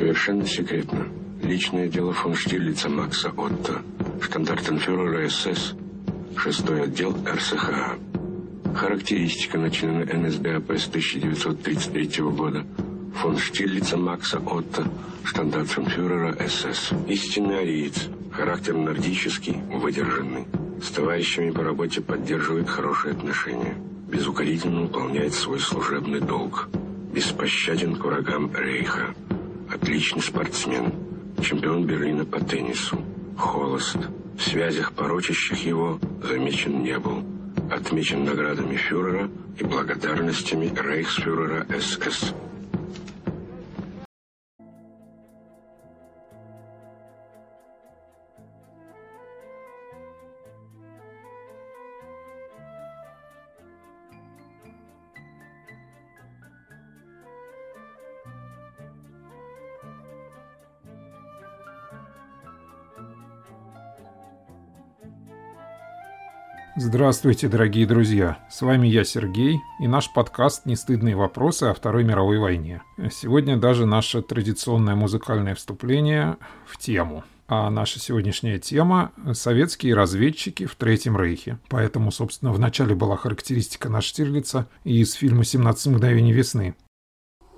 Совершенно секретно. Личное дело фон Штирлица Макса Отто, штандартенфюрера СС, шестой отдел РСХА. Характеристика на члена НСДАП с 1933 года. Фон Штирлица Макса Отто, штандартенфюрера СС. Истинный ариец. Характер нордический, выдержанный. С товарищами по работе поддерживает хорошие отношения. Безукоризненно выполняет свой служебный долг. Беспощаден к врагам Рейха. Отличный спортсмен. Чемпион Берлина по теннису. Холост. В связях, порочащих его, замечен не был. Отмечен наградами фюрера и благодарностями рейхсфюрера СС. Здравствуйте, дорогие друзья! С вами я, Сергей, и наш подкаст «Нестыдные вопросы о Второй мировой войне». Сегодня даже наше традиционное музыкальное вступление в тему. А наша сегодняшняя тема – советские разведчики в Третьем Рейхе. Поэтому, собственно, в начале была характеристика на Штирлица из фильма «17 мгновений весны».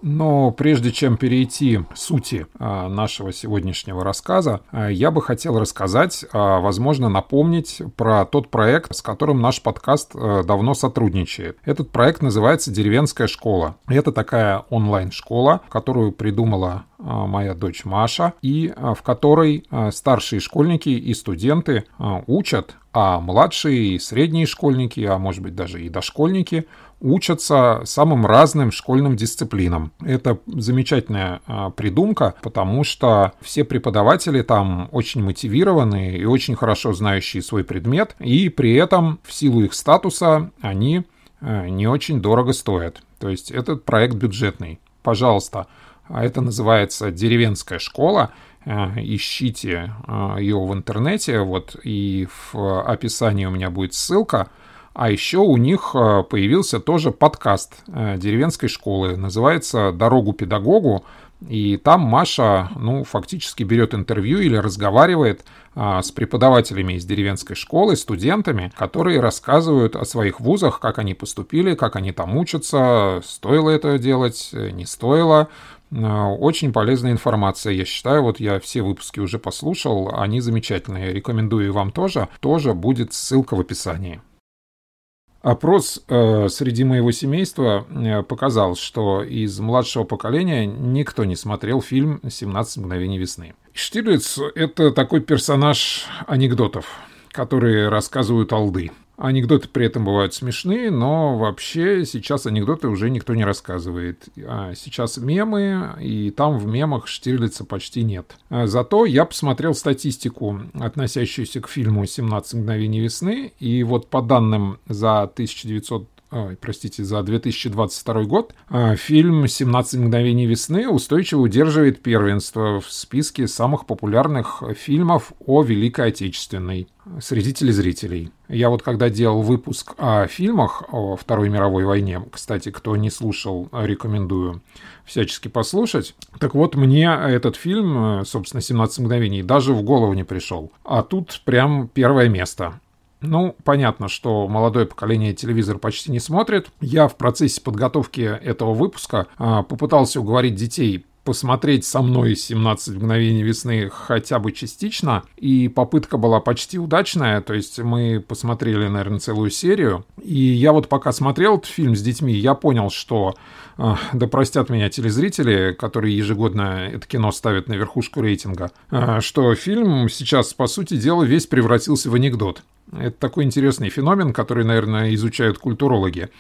Но прежде чем перейти к сути а, нашего сегодняшнего рассказа, а, я бы хотел рассказать, а, возможно, напомнить про тот проект, с которым наш подкаст давно сотрудничает. Этот проект называется «Деревенская школа». Это такая онлайн-школа, которую придумала моя дочь Маша, и в которой старшие школьники и студенты учат, а младшие и средние школьники, а может быть даже и дошкольники учатся самым разным школьным дисциплинам. Это замечательная а, придумка, потому что все преподаватели там очень мотивированные и очень хорошо знающие свой предмет, и при этом в силу их статуса они а, не очень дорого стоят. То есть этот проект бюджетный. Пожалуйста, а это называется «Деревенская школа», ищите ее в интернете, вот и в описании у меня будет ссылка – а еще у них э, появился тоже подкаст э, деревенской школы. Называется «Дорогу педагогу». И там Маша, ну, фактически берет интервью или разговаривает а, с преподавателями из деревенской школы, студентами, которые рассказывают о своих вузах, как они поступили, как они там учатся, стоило это делать, не стоило. Очень полезная информация, я считаю. Вот я все выпуски уже послушал, они замечательные. Рекомендую вам тоже. Тоже будет ссылка в описании. Опрос э, среди моего семейства э, показал, что из младшего поколения никто не смотрел фильм «17 мгновений весны». Штирлиц — это такой персонаж анекдотов, которые рассказывают алды. Анекдоты при этом бывают смешные, но вообще сейчас анекдоты уже никто не рассказывает. А сейчас мемы, и там в мемах Штирлица почти нет. А зато я посмотрел статистику, относящуюся к фильму «17 мгновений весны», и вот по данным за 1900 ой, простите, за 2022 год, а, фильм «17 мгновений весны» устойчиво удерживает первенство в списке самых популярных фильмов о Великой Отечественной среди телезрителей. Я вот когда делал выпуск о фильмах о Второй мировой войне, кстати, кто не слушал, рекомендую всячески послушать. Так вот, мне этот фильм, собственно, «17 мгновений» даже в голову не пришел. А тут прям первое место. Ну, понятно, что молодое поколение телевизор почти не смотрит. Я в процессе подготовки этого выпуска а, попытался уговорить детей посмотреть со мной 17 мгновений весны хотя бы частично, и попытка была почти удачная, то есть мы посмотрели, наверное, целую серию, и я вот пока смотрел этот фильм с детьми, я понял, что, э, да простят меня телезрители, которые ежегодно это кино ставят на верхушку рейтинга, э, что фильм сейчас, по сути дела, весь превратился в анекдот. Это такой интересный феномен, который, наверное, изучают культурологи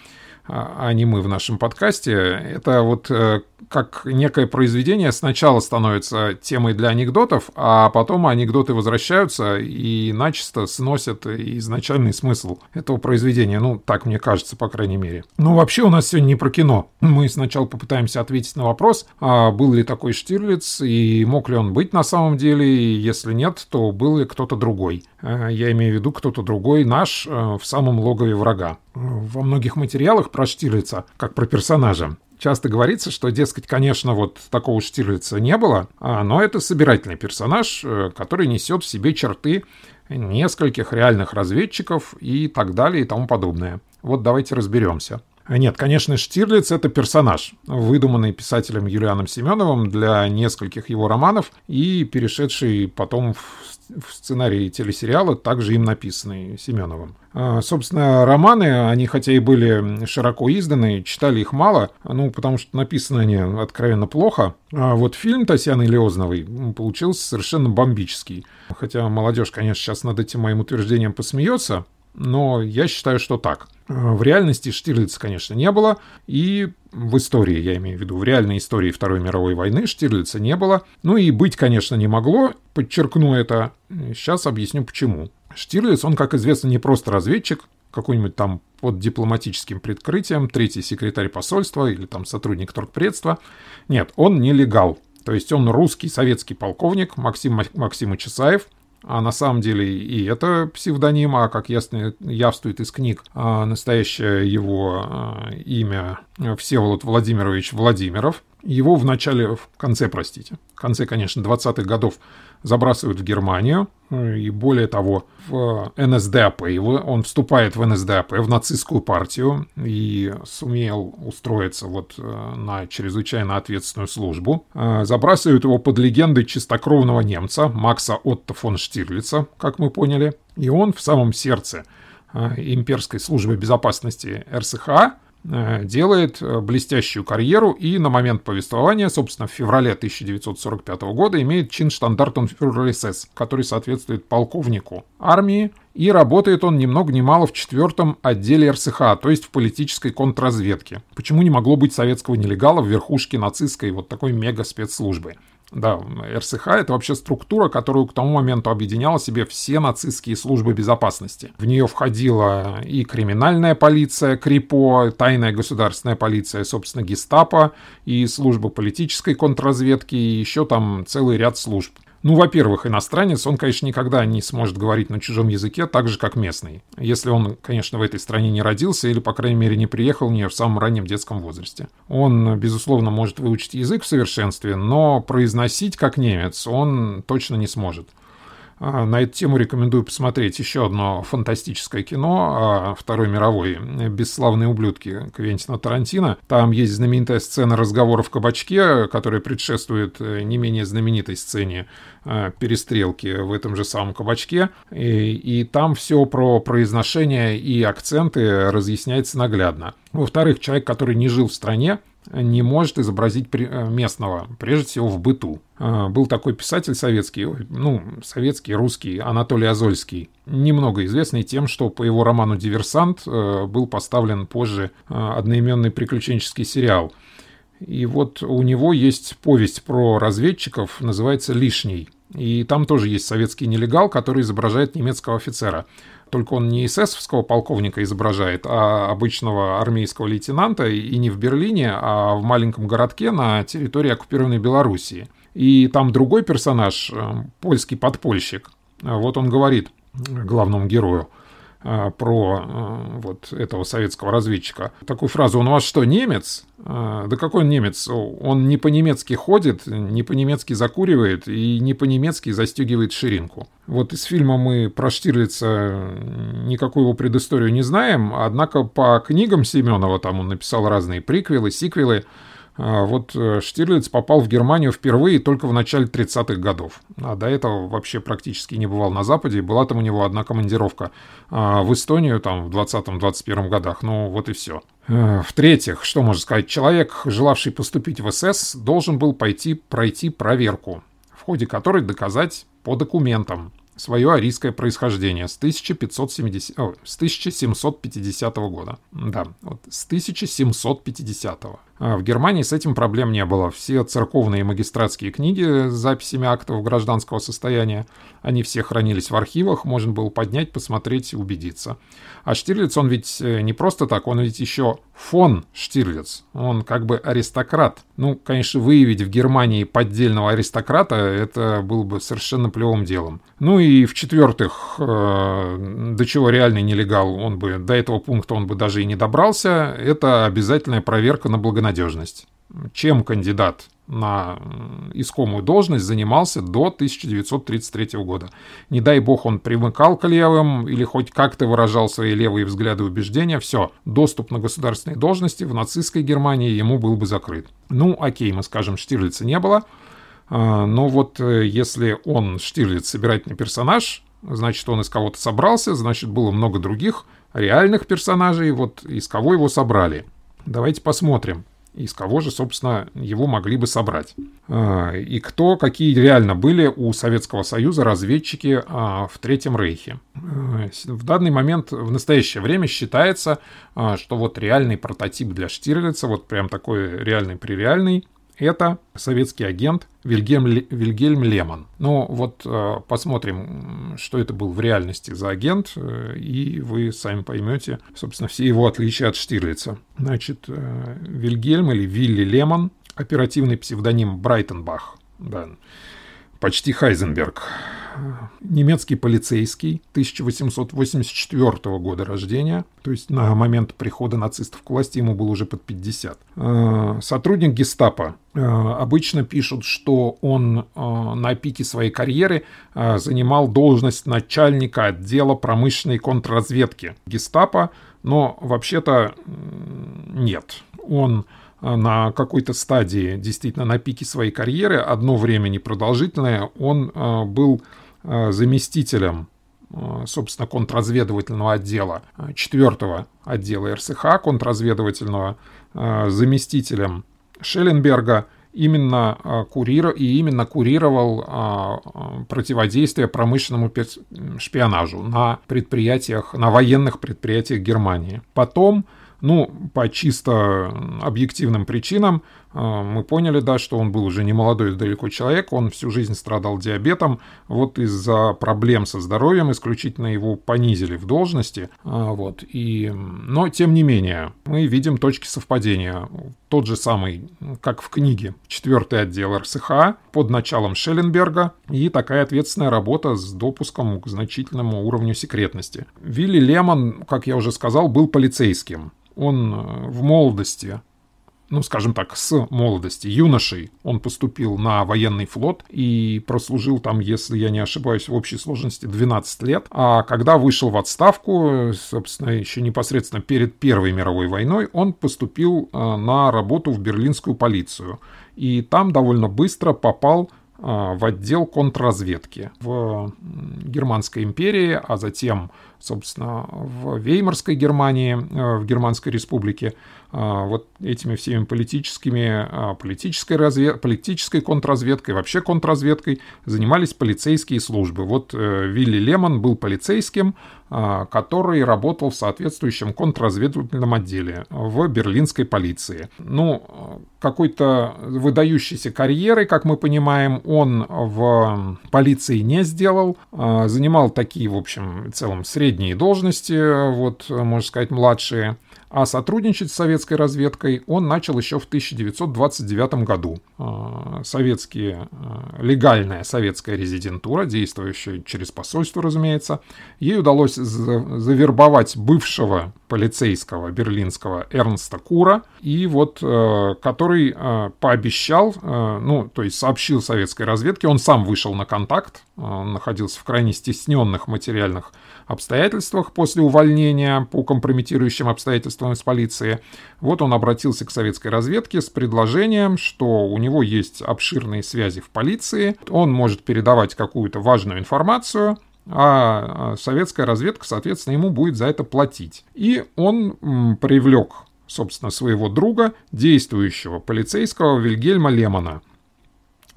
а не мы в нашем подкасте, это вот э, как некое произведение сначала становится темой для анекдотов, а потом анекдоты возвращаются и начисто сносят изначальный смысл этого произведения. Ну, так мне кажется, по крайней мере. Ну, вообще у нас сегодня не про кино. Мы сначала попытаемся ответить на вопрос, а был ли такой Штирлиц и мог ли он быть на самом деле, и если нет, то был ли кто-то другой. Э, я имею в виду кто-то другой наш э, в самом логове врага. Во многих материалах про Штирлица, как про персонажа, часто говорится, что, дескать, конечно, вот такого Штирлица не было, а, но это собирательный персонаж, э, который несет в себе черты нескольких реальных разведчиков и так далее и тому подобное. Вот давайте разберемся. Нет, конечно, Штирлиц — это персонаж, выдуманный писателем Юлианом Семеновым для нескольких его романов и перешедший потом в сценарии телесериала, также им написанный Семеновым. А, собственно, романы, они хотя и были широко изданы, читали их мало, ну, потому что написаны они откровенно плохо. А вот фильм Татьяны Леозновой получился совершенно бомбический. Хотя молодежь, конечно, сейчас над этим моим утверждением посмеется, но я считаю, что так. В реальности Штирлица, конечно, не было, и в истории, я имею в виду, в реальной истории Второй мировой войны Штирлица не было. Ну и быть, конечно, не могло, подчеркну это. Сейчас объясню почему. Штирлиц, он, как известно, не просто разведчик, какой-нибудь там под дипломатическим прикрытием, третий секретарь посольства или там сотрудник торгпредства. Нет, он нелегал. То есть он русский советский полковник Максим Максимович Чесаев, а на самом деле и это псевдоним, а как ясно явствует из книг, а настоящее его а, имя Всеволод Владимирович Владимиров. Его в начале, в конце, простите, в конце, конечно, 20-х годов забрасывают в Германию, и более того, в НСДАП, его, он вступает в НСДАП, в нацистскую партию, и сумел устроиться вот э, на чрезвычайно ответственную службу. Э, забрасывают его под легендой чистокровного немца Макса Отто фон Штирлица, как мы поняли, и он в самом сердце э, имперской службы безопасности РСХА делает э, блестящую карьеру и на момент повествования, собственно, в феврале 1945 года имеет чин штандартенфюрер СС, который соответствует полковнику армии, и работает он ни много ни мало в четвертом отделе РСХ, то есть в политической контрразведке. Почему не могло быть советского нелегала в верхушке нацистской вот такой мега-спецслужбы? Да, РСХ — это вообще структура, которую к тому моменту объединяла себе все нацистские службы безопасности. В нее входила и криминальная полиция, КРИПО, тайная государственная полиция, собственно, гестапо, и служба политической контрразведки, и еще там целый ряд служб. Ну, во-первых, иностранец, он, конечно, никогда не сможет говорить на чужом языке так же, как местный. Если он, конечно, в этой стране не родился или, по крайней мере, не приехал в нее в самом раннем детском возрасте. Он, безусловно, может выучить язык в совершенстве, но произносить как немец он точно не сможет. А, на эту тему рекомендую посмотреть еще одно фантастическое кино Второй мировой «Бесславные ублюдки» Квентина Тарантино. Там есть знаменитая сцена разговора в кабачке, которая предшествует э, не менее знаменитой сцене э, перестрелки в этом же самом кабачке. И, и там все про произношение и акценты разъясняется наглядно. Во-вторых, человек, который не жил в стране, не может изобразить э, местного, прежде всего в быту. А, был такой писатель советский, ну, советский, русский, Анатолий Азольский, немного известный тем, что по его роману «Диверсант» э, был поставлен позже э, одноименный приключенческий сериал. И вот у него есть повесть про разведчиков, называется «Лишний». И там тоже есть советский нелегал, который изображает немецкого офицера только он не эсэсовского полковника изображает, а обычного армейского лейтенанта, и не в Берлине, а в маленьком городке на территории оккупированной Белоруссии. И там другой персонаж, э, польский подпольщик, вот он говорит главному герою – про а, вот этого советского разведчика. Такую фразу «Он у вас что, немец?» а, Да какой он немец? Он не по-немецки ходит, не по-немецки закуривает и не по-немецки застегивает ширинку. Вот из фильма мы про Штирлица никакую его предысторию не знаем, однако по книгам Семенова, там он написал разные приквелы, сиквелы, вот э, Штирлиц попал в Германию впервые только в начале 30-х годов. А до этого вообще практически не бывал на Западе. Была там у него одна командировка а, в Эстонию там в 20-21 годах. Ну вот и все. Э, в-третьих, что можно сказать, человек, желавший поступить в СС, должен был пойти пройти проверку, в ходе которой доказать по документам свое арийское происхождение с, 1570, о, с 1750 года. Да, вот с 1750. А в Германии с этим проблем не было. Все церковные и магистратские книги с записями актов гражданского состояния, они все хранились в архивах, можно было поднять, посмотреть убедиться. А Штирлиц, он ведь э, не просто так, он ведь еще фон Штирлиц. Он как бы аристократ. Ну, конечно, выявить в Германии поддельного аристократа, это было бы совершенно плевым делом. Ну и в-четвертых, э, до чего реальный нелегал, он бы, до этого пункта он бы даже и не добрался, это обязательная проверка на благонадежность надежность. Чем кандидат на искомую должность занимался до 1933 года. Не дай бог он примыкал к левым или хоть как-то выражал свои левые взгляды и убеждения, все, доступ на государственные должности в нацистской Германии ему был бы закрыт. Ну, окей, мы скажем, Штирлица не было, а, но вот э, если он, Штирлиц, собирательный персонаж, значит, он из кого-то собрался, значит, было много других реальных персонажей, вот из кого его собрали. Давайте посмотрим из кого же, собственно, его могли бы собрать. А, и кто, какие реально были у Советского Союза разведчики а, в Третьем Рейхе. А, в данный момент, в настоящее время считается, что вот реальный прототип для Штирлица, вот прям такой реальный-пререальный, это советский агент Вильгельм, Вильгельм Лемон. Ну вот э, посмотрим, что это был в реальности за агент, э, и вы сами поймете, собственно, все его отличия от Штирлица. Значит, э, Вильгельм или Вилли Лемон, оперативный псевдоним Брайтенбах, да, почти Хайзенберг. Немецкий полицейский 1884 года рождения, то есть на момент прихода нацистов к власти ему было уже под 50. Э, сотрудник гестапо. Э, обычно пишут, что он э, на пике своей карьеры занимал должность начальника отдела промышленной контрразведки гестапо, но вообще-то нет. Он на какой-то стадии, действительно на пике своей карьеры, одно время непродолжительное, он э, был э, заместителем э, собственно, контрразведывательного отдела, четвертого отдела РСХ, контрразведывательного, заместителем Шелленберга, именно курир, и именно курировал противодействие промышленному шпионажу на предприятиях, на военных предприятиях Германии. Потом ну, по чисто объективным причинам а, мы поняли, да, что он был уже не молодой далеко человек, он всю жизнь страдал диабетом, вот из-за проблем со здоровьем исключительно его понизили в должности, а, вот, и, но тем не менее, мы видим точки совпадения. Тот же самый, как в книге, четвертый отдел РСХ под началом Шелленберга и такая ответственная работа с допуском к значительному уровню секретности. Вилли Лемон, как я уже сказал, был полицейским он э, в молодости ну, скажем так, с молодости, юношей, он поступил на военный флот и прослужил там, если я не ошибаюсь, в общей сложности 12 лет. А когда вышел в отставку, собственно, еще непосредственно перед Первой мировой войной, он поступил э, на работу в берлинскую полицию. И там довольно быстро попал в отдел контрразведки в Германской империи, а затем собственно, в Веймарской Германии, э, в Германской республике, а, вот этими всеми политическими, а, политической, развед... политической контрразведкой, вообще контрразведкой занимались полицейские службы. Вот э, Вилли Лемон был полицейским, а, который работал в соответствующем контрразведывательном отделе в берлинской полиции. Ну, какой-то выдающейся карьеры, как мы понимаем, он в полиции не сделал. Занимал такие, в общем, в целом средние должности, вот, можно сказать, младшие. А сотрудничать с советской разведкой он начал еще в 1929 году. А, советские, а, легальная советская резидентура, действующая через посольство, разумеется, ей удалось завербовать бывшего полицейского берлинского Эрнста Кура, и вот э, который э, пообещал, э, ну, то есть сообщил советской разведке, он сам вышел на контакт, он находился в крайне стесненных материальных обстоятельствах после увольнения по компрометирующим обстоятельствам из полиции. Вот он обратился к советской разведке с предложением, что у него есть обширные связи в полиции, он может передавать какую-то важную информацию, а, а советская разведка, соответственно, ему будет за это платить. И он привлек, собственно, своего друга, действующего полицейского Вильгельма Лемона –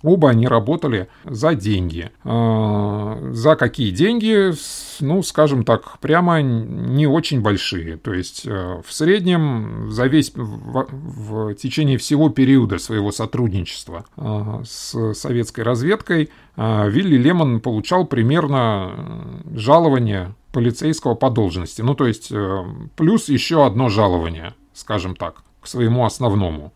Оба они работали за деньги. А, за какие деньги? Ну, скажем так, прямо не очень большие. То есть э, в среднем за весь в, в течение всего периода своего сотрудничества а, с советской разведкой а, Вилли Лемон получал примерно жалование полицейского по должности. Ну, то есть э, плюс еще одно жалование, скажем так, к своему основному.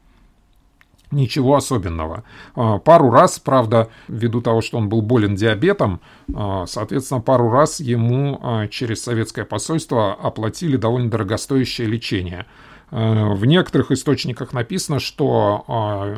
Ничего особенного. А, пару раз, правда, ввиду того, что он был болен диабетом, а, соответственно, пару раз ему а, через советское посольство оплатили довольно дорогостоящее лечение. В некоторых источниках написано, что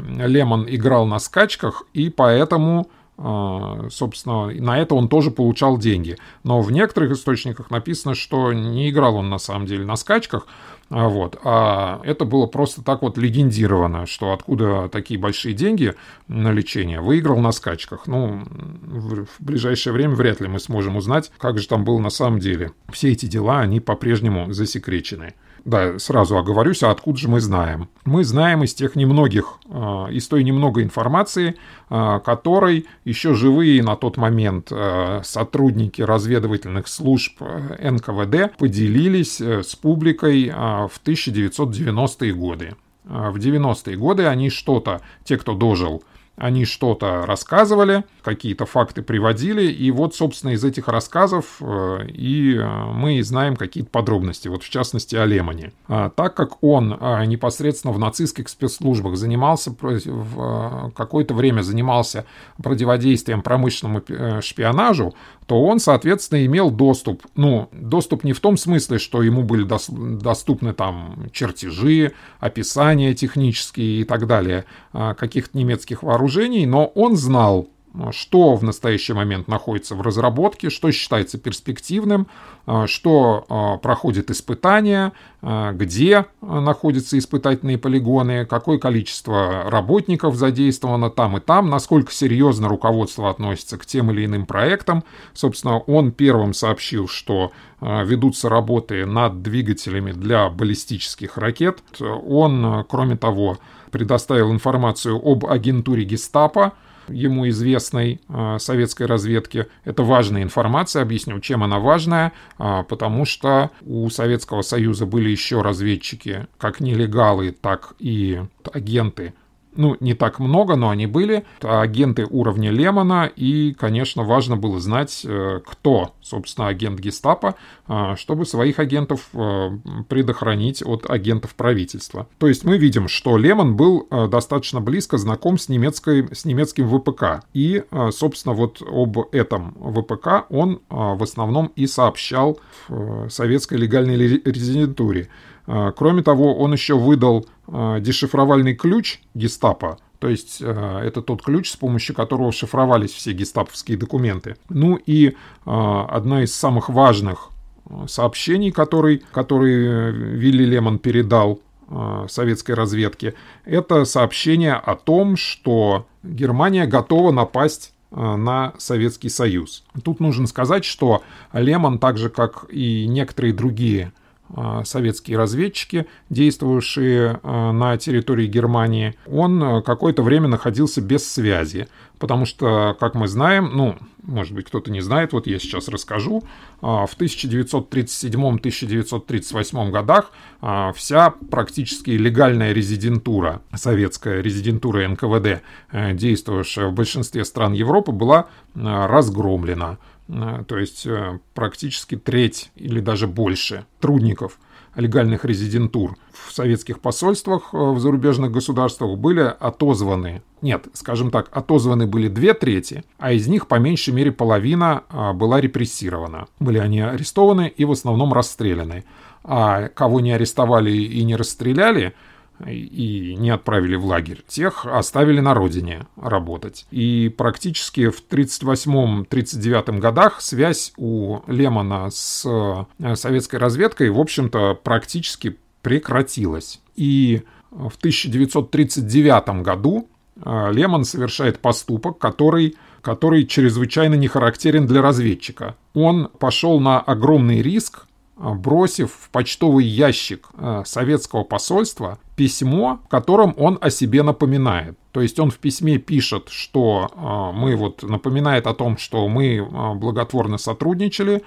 Лемон играл на скачках, и поэтому собственно, на это он тоже получал деньги. Но в некоторых источниках написано, что не играл он на самом деле на скачках, вот. А это было просто так вот легендировано, что откуда такие большие деньги на лечение. Выиграл на скачках. Ну, в ближайшее время вряд ли мы сможем узнать, как же там было на самом деле. Все эти дела, они по-прежнему засекречены. Да, сразу оговорюсь, а откуда же мы знаем? Мы знаем из тех немногих, а, из той немного информации, а, которой еще живые на тот момент а, сотрудники разведывательных служб НКВД поделились э, с публикой в 1990-е годы. В 90-е годы они что-то, те, кто дожил они что-то рассказывали, какие-то факты приводили, и вот, собственно, из этих рассказов э, и э, мы знаем какие-то подробности, вот в частности о Лемоне. А, так как он а, непосредственно в нацистских спецслужбах занимался, в э, какое-то время занимался противодействием промышленному шпионажу, то он, соответственно, имел доступ. Ну, доступ не в том смысле, что ему были доступны там чертежи, описания технические и так далее а, каких-то немецких вооружений, но он знал, что в настоящий момент находится в разработке, что считается перспективным, а, что а, проходит испытания, а, где находятся испытательные полигоны, какое количество работников задействовано там и там, насколько серьезно руководство относится к тем или иным проектам. Собственно, он первым сообщил, что ведутся работы над двигателями для баллистических ракет. Он, кроме того, предоставил информацию об агентуре гестапо, ему известной э, советской разведки. Это важная информация, объясню, чем она важная, э, потому что у Советского Союза были еще разведчики, как нелегалы, так и агенты ну, не так много, но они были, агенты уровня Лемона, и, конечно, важно было знать, э, кто, собственно, агент гестапо, э, чтобы своих агентов э, предохранить от агентов правительства. То есть мы видим, что Лемон был достаточно близко знаком с, немецкой, с немецким ВПК, и, собственно, вот об этом ВПК он в основном и сообщал в советской легальной резидентуре. А, кроме того, он еще выдал а, дешифровальный ключ гестапо, то есть э, это тот ключ, с помощью которого шифровались все гестаповские документы. Ну и э, одна из самых важных сообщений, который, который Вилли Лемон передал э, советской разведке, это сообщение о том, что Германия готова напасть на Советский Союз. Тут нужно сказать, что Лемон, так же как и некоторые другие Э, советские разведчики, действовавшие э, на территории Германии, он э, какое-то время находился без связи, потому что, как мы знаем, ну, может быть, кто-то не знает, вот я сейчас расскажу, в 1937-1938 годах вся практически легальная резидентура, советская резидентура НКВД, действовавшая в большинстве стран Европы, была разгромлена. Э, то есть э, практически треть или даже больше трудников легальных резидентур в советских посольствах э, в зарубежных государствах были отозваны. Нет, скажем так, отозваны были две трети, а из них по меньшей мере половина была репрессирована. Были они арестованы и в основном расстреляны. А кого не арестовали и не расстреляли – и не отправили в лагерь. Тех оставили на родине работать. И практически в 1938-1939 годах связь у Лемона с э, советской разведкой, в общем-то, практически прекратилась. И в 1939 году э, Лемон совершает поступок, который, который чрезвычайно не характерен для разведчика. Он пошел на огромный риск, бросив в почтовый ящик э, советского посольства письмо, в котором он о себе напоминает. То есть он в письме пишет, что э, мы вот напоминает о том, что мы э, благотворно сотрудничали,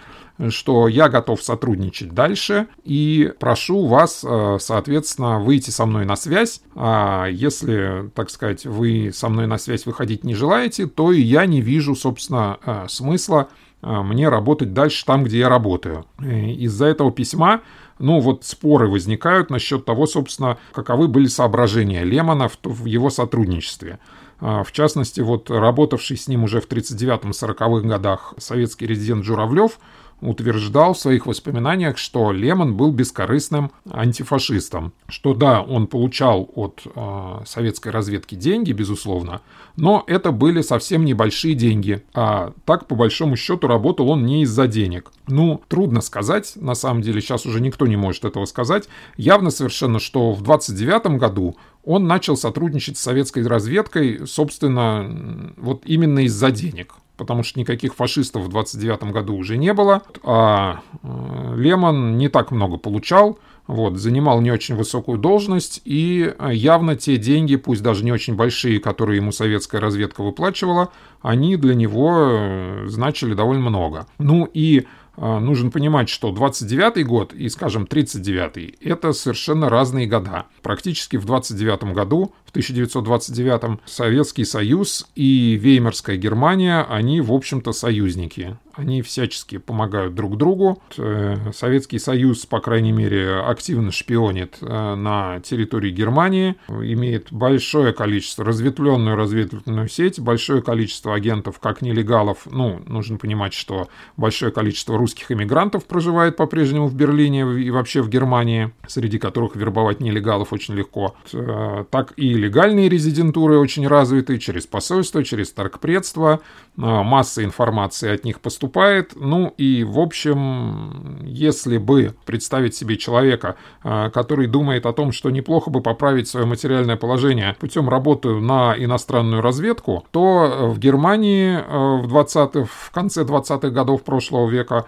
что я готов сотрудничать дальше и прошу вас, соответственно, выйти со мной на связь. А если, так сказать, вы со мной на связь выходить не желаете, то и я не вижу, собственно, смысла мне работать дальше там, где я работаю. Из-за этого письма ну вот споры возникают насчет того, собственно, каковы были соображения Лемона в, в его сотрудничестве. А, в частности, вот работавший с ним уже в 39-40-х годах советский резидент Журавлев, утверждал в своих воспоминаниях, что Лемон был бескорыстным антифашистом. Что да, он получал от э, советской разведки деньги, безусловно, но это были совсем небольшие деньги. А так, по большому счету, работал он не из-за денег. Ну, трудно сказать, на самом деле, сейчас уже никто не может этого сказать. Явно совершенно, что в 29 году он начал сотрудничать с советской разведкой, собственно, вот именно из-за денег потому что никаких фашистов в 29 году уже не было, а э, Лемон не так много получал, вот, занимал не очень высокую должность, и явно те деньги, пусть даже не очень большие, которые ему советская разведка выплачивала, они для него э, значили довольно много. Ну и э, нужно понимать, что 29 год и, скажем, 39 это совершенно разные года. Практически в 29 году 1929 Советский Союз и Веймарская Германия, они, в общем-то, союзники. Они всячески помогают друг другу. Э, Советский Союз, по крайней мере, активно шпионит э, на территории Германии, имеет большое количество, разветвленную разведывательную сеть, большое количество агентов, как нелегалов. Ну, нужно понимать, что большое количество русских иммигрантов проживает по-прежнему в Берлине и вообще в Германии, среди которых вербовать нелегалов очень легко, э, так и легальные резидентуры очень развиты, через посольство, через торгпредство, а, масса информации от них поступает. Ну и, в общем, если бы представить себе человека, а, который думает о том, что неплохо бы поправить свое материальное положение путем работы на иностранную разведку, то в Германии а, в, 20 в конце 20-х годов прошлого века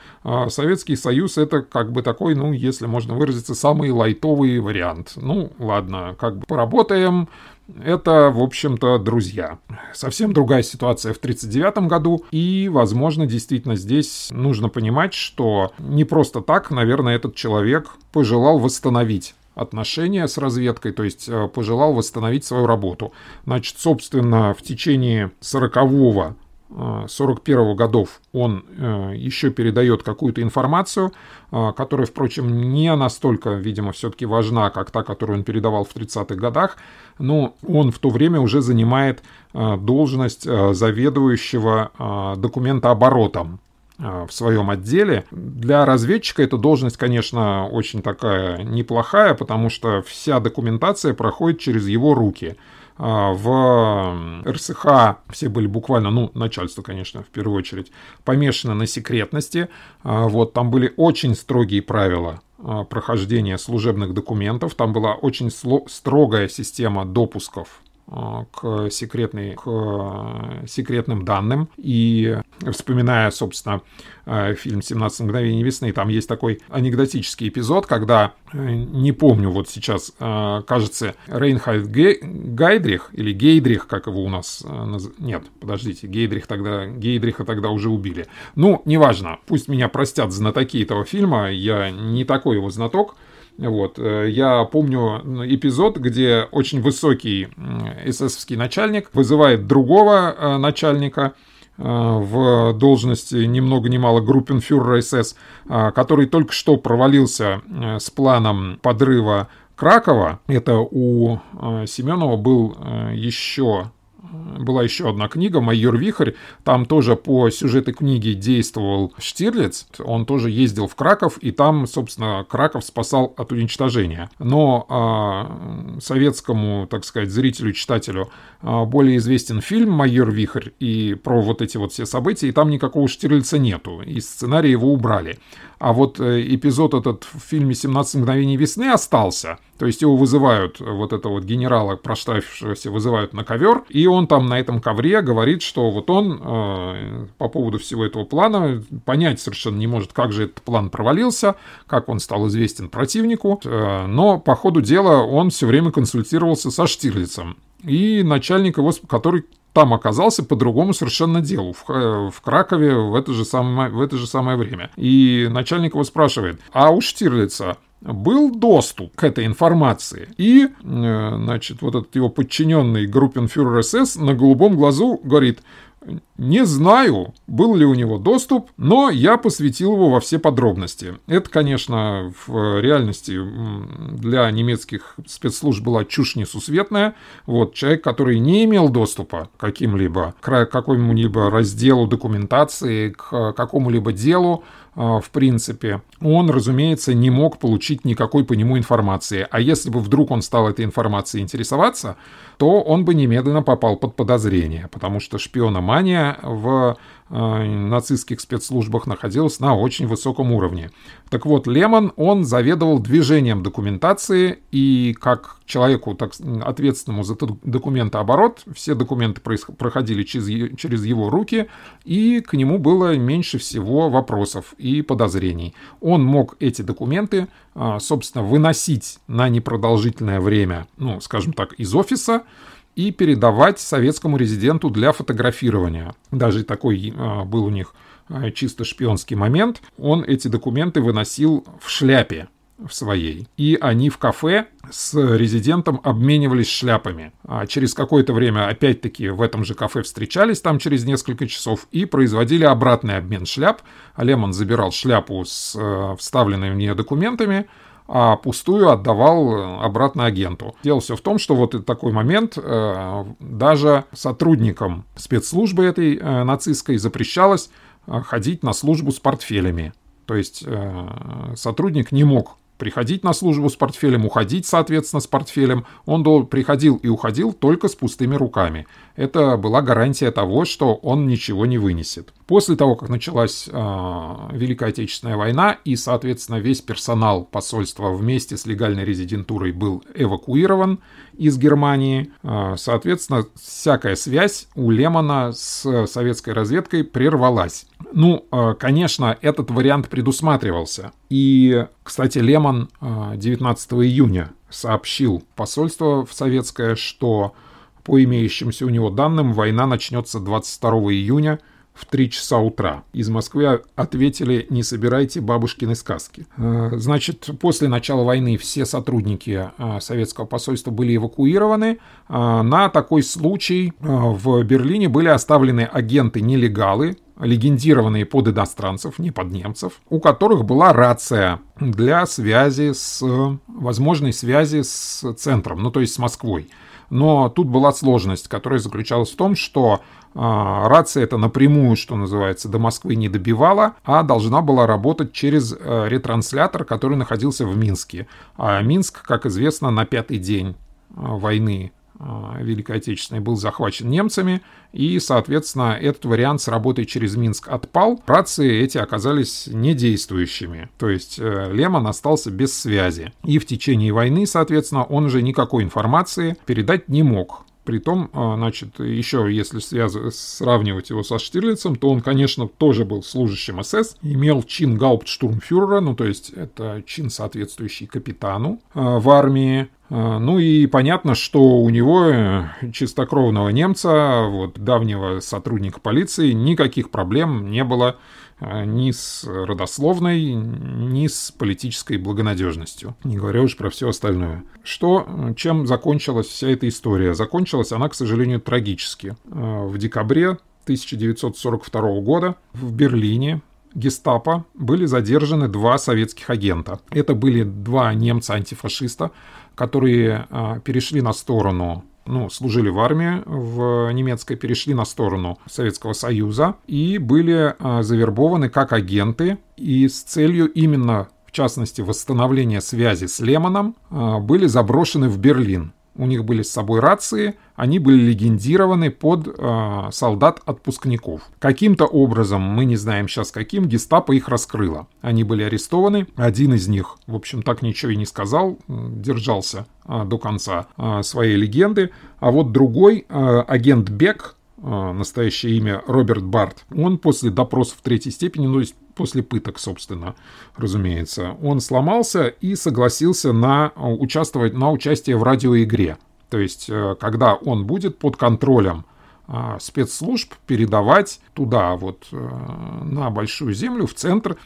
Советский Союз это как бы такой, ну, если можно выразиться, самый лайтовый вариант. Ну, ладно, как бы поработаем, это, в общем-то, друзья. Совсем другая ситуация в 1939 году, и, возможно, действительно здесь нужно понимать, что не просто так, наверное, этот человек пожелал восстановить отношения с разведкой, то есть э, пожелал восстановить свою работу. Значит, собственно, в течение 40-го 41 годов он э, еще передает какую-то информацию, э, которая, впрочем, не настолько, видимо, все-таки важна, как та, которую он передавал в 30-х годах, но он в то время уже занимает э, должность заведующего документооборотом в своем отделе. Для разведчика эта должность, конечно, очень такая неплохая, потому что вся документация проходит через его руки – в РСХ все были буквально, ну, начальство, конечно, в первую очередь, помешано на секретности. А, вот, там были очень строгие правила а, прохождения служебных документов. Там была очень строгая система допусков к, секретной, к секретным данным. И вспоминая, собственно, Э, фильм «17 мгновений весны», там есть такой анекдотический эпизод, когда, э, не помню вот сейчас, э, кажется, Рейнхальд Гайдрих, или Гейдрих, как его у нас... Нет, подождите, Гейдрих тогда... Гейдриха тогда уже убили. Ну, неважно, пусть меня простят знатоки этого фильма, я не такой его знаток, вот. Я помню эпизод, где очень высокий эсэсовский начальник вызывает другого начальника, Э, в должности ни много ни мало группенфюрера СС, э, который только что провалился э, с планом подрыва Кракова. Это у Семенова был еще была еще одна книга «Майор Вихрь». Там тоже по сюжету книги действовал Штирлиц. Он тоже ездил в Краков, и там, собственно, Краков спасал от уничтожения. Но а, советскому, так сказать, зрителю, читателю а, более известен фильм «Майор Вихрь» и про вот эти вот все события, и там никакого Штирлица нету, и сценарий его убрали. А вот э, эпизод этот в фильме «17 мгновений весны» остался. То есть его вызывают, вот этого вот генерала, проштрафившегося, вызывают на ковер, и он там на этом ковре говорит, что вот он э, по поводу всего этого плана понять совершенно не может, как же этот план провалился, как он стал известен противнику, э, но по ходу дела он все время консультировался со Штирлицем. И начальник его, который там оказался по другому совершенно делу, в, в Кракове в это, же самое, в это же самое время. И начальник его спрашивает, а у Штирлица был доступ к этой информации. И, э, значит, вот этот его подчиненный группенфюрер СС на голубом глазу говорит, Не знаю, был ли у него доступ, но я посвятил его во все подробности. Это, конечно, в реальности для немецких спецслужб была чушь несусветная. Вот человек, который не имел доступа к каким-либо, к какому-либо разделу документации, к какому-либо делу, а, в принципе, он, разумеется, не мог получить никакой по нему информации. А если бы вдруг он стал этой информацией интересоваться, то он бы немедленно попал под подозрение, потому что шпиономания в Э, нацистских спецслужбах находилась на очень высоком уровне. Так вот, Лемон, он заведовал движением документации, и как человеку так, ответственному за документооборот, все документы проходили через, через его руки, и к нему было меньше всего вопросов и подозрений. Он мог эти документы, э, собственно, выносить на непродолжительное время, ну, скажем так, из офиса, и передавать советскому резиденту для фотографирования. Даже такой а, был у них а, чисто шпионский момент. Он эти документы выносил в шляпе в своей. И они в кафе с резидентом обменивались шляпами. А через какое-то время опять-таки в этом же кафе встречались там через несколько часов и производили обратный обмен шляп. А Лемон забирал шляпу с э, вставленными в нее документами, а пустую отдавал э, обратно агенту. Дело все в том, что вот такой момент э, даже сотрудникам спецслужбы этой э, нацистской запрещалось ходить на службу с портфелями. То есть сотрудник не мог приходить на службу с портфелем, уходить, соответственно, с портфелем. Он приходил и уходил только с пустыми руками. Это была гарантия того, что он ничего не вынесет. После того, как началась э, Великая Отечественная война и, соответственно, весь персонал посольства вместе с легальной резидентурой был эвакуирован из Германии, э, соответственно, всякая связь у Лемона с советской разведкой прервалась. Ну, э, конечно, этот вариант предусматривался. И, кстати, Лемон 19 июня сообщил посольство в советское, что по имеющимся у него данным, война начнется 22 июня в 3 часа утра. Из Москвы ответили «Не собирайте бабушкины сказки». Э, значит, после начала войны все сотрудники э, советского посольства были эвакуированы. Э, на такой случай в Берлине были оставлены агенты-нелегалы, легендированные под иностранцев, не под немцев, у которых была рация для связи с возможной связи с центром, ну то есть с Москвой. Но тут была сложность, которая заключалась в том, что рация это напрямую, что называется, до Москвы не добивала, а должна была работать через э, ретранслятор, который находился в Минске. А Минск, как известно, на пятый день э, войны а, Великой Отечественной был захвачен немцами, и, соответственно, этот вариант с работой через Минск отпал. Рации эти оказались недействующими, то есть э, Лемон остался без связи. И в течение войны, соответственно, он уже никакой информации передать не мог. Притом, а, значит, еще если сравнивать его со Штирлицем, то он, конечно, тоже был служащим СС, имел чин гауптштурмфюрера, ну то есть это чин, соответствующий капитану а, в армии, а, ну и понятно, что у него э, чистокровного немца, вот давнего сотрудника полиции, никаких проблем не было ни с родословной, ни с политической благонадежностью, не говоря уж про все остальное. Что, чем закончилась вся эта история? Закончилась она, к сожалению, трагически. А, в декабре 1942 года в Берлине гестапо были задержаны два советских агента. Это были два немца-антифашиста, которые а, перешли на сторону ну, служили в армии в немецкой, перешли на сторону Советского Союза и были а, завербованы как агенты. И с целью именно в частности восстановления связи с Лемоном, а, были заброшены в Берлин у них были с собой рации, они были легендированы под э, солдат-отпускников. Каким-то образом, мы не знаем сейчас каким, гестапо их раскрыло. Они были арестованы, один из них, в общем, так ничего и не сказал, держался э, до конца э, своей легенды, а вот другой, э, агент Бек, настоящее имя Роберт Барт, он после допросов третьей степени, ну, то есть после пыток, собственно, разумеется, он сломался и согласился на э, участвовать на участие в радиоигре. То есть, э, когда он будет под контролем э, спецслужб передавать туда, вот на Большую Землю, в центр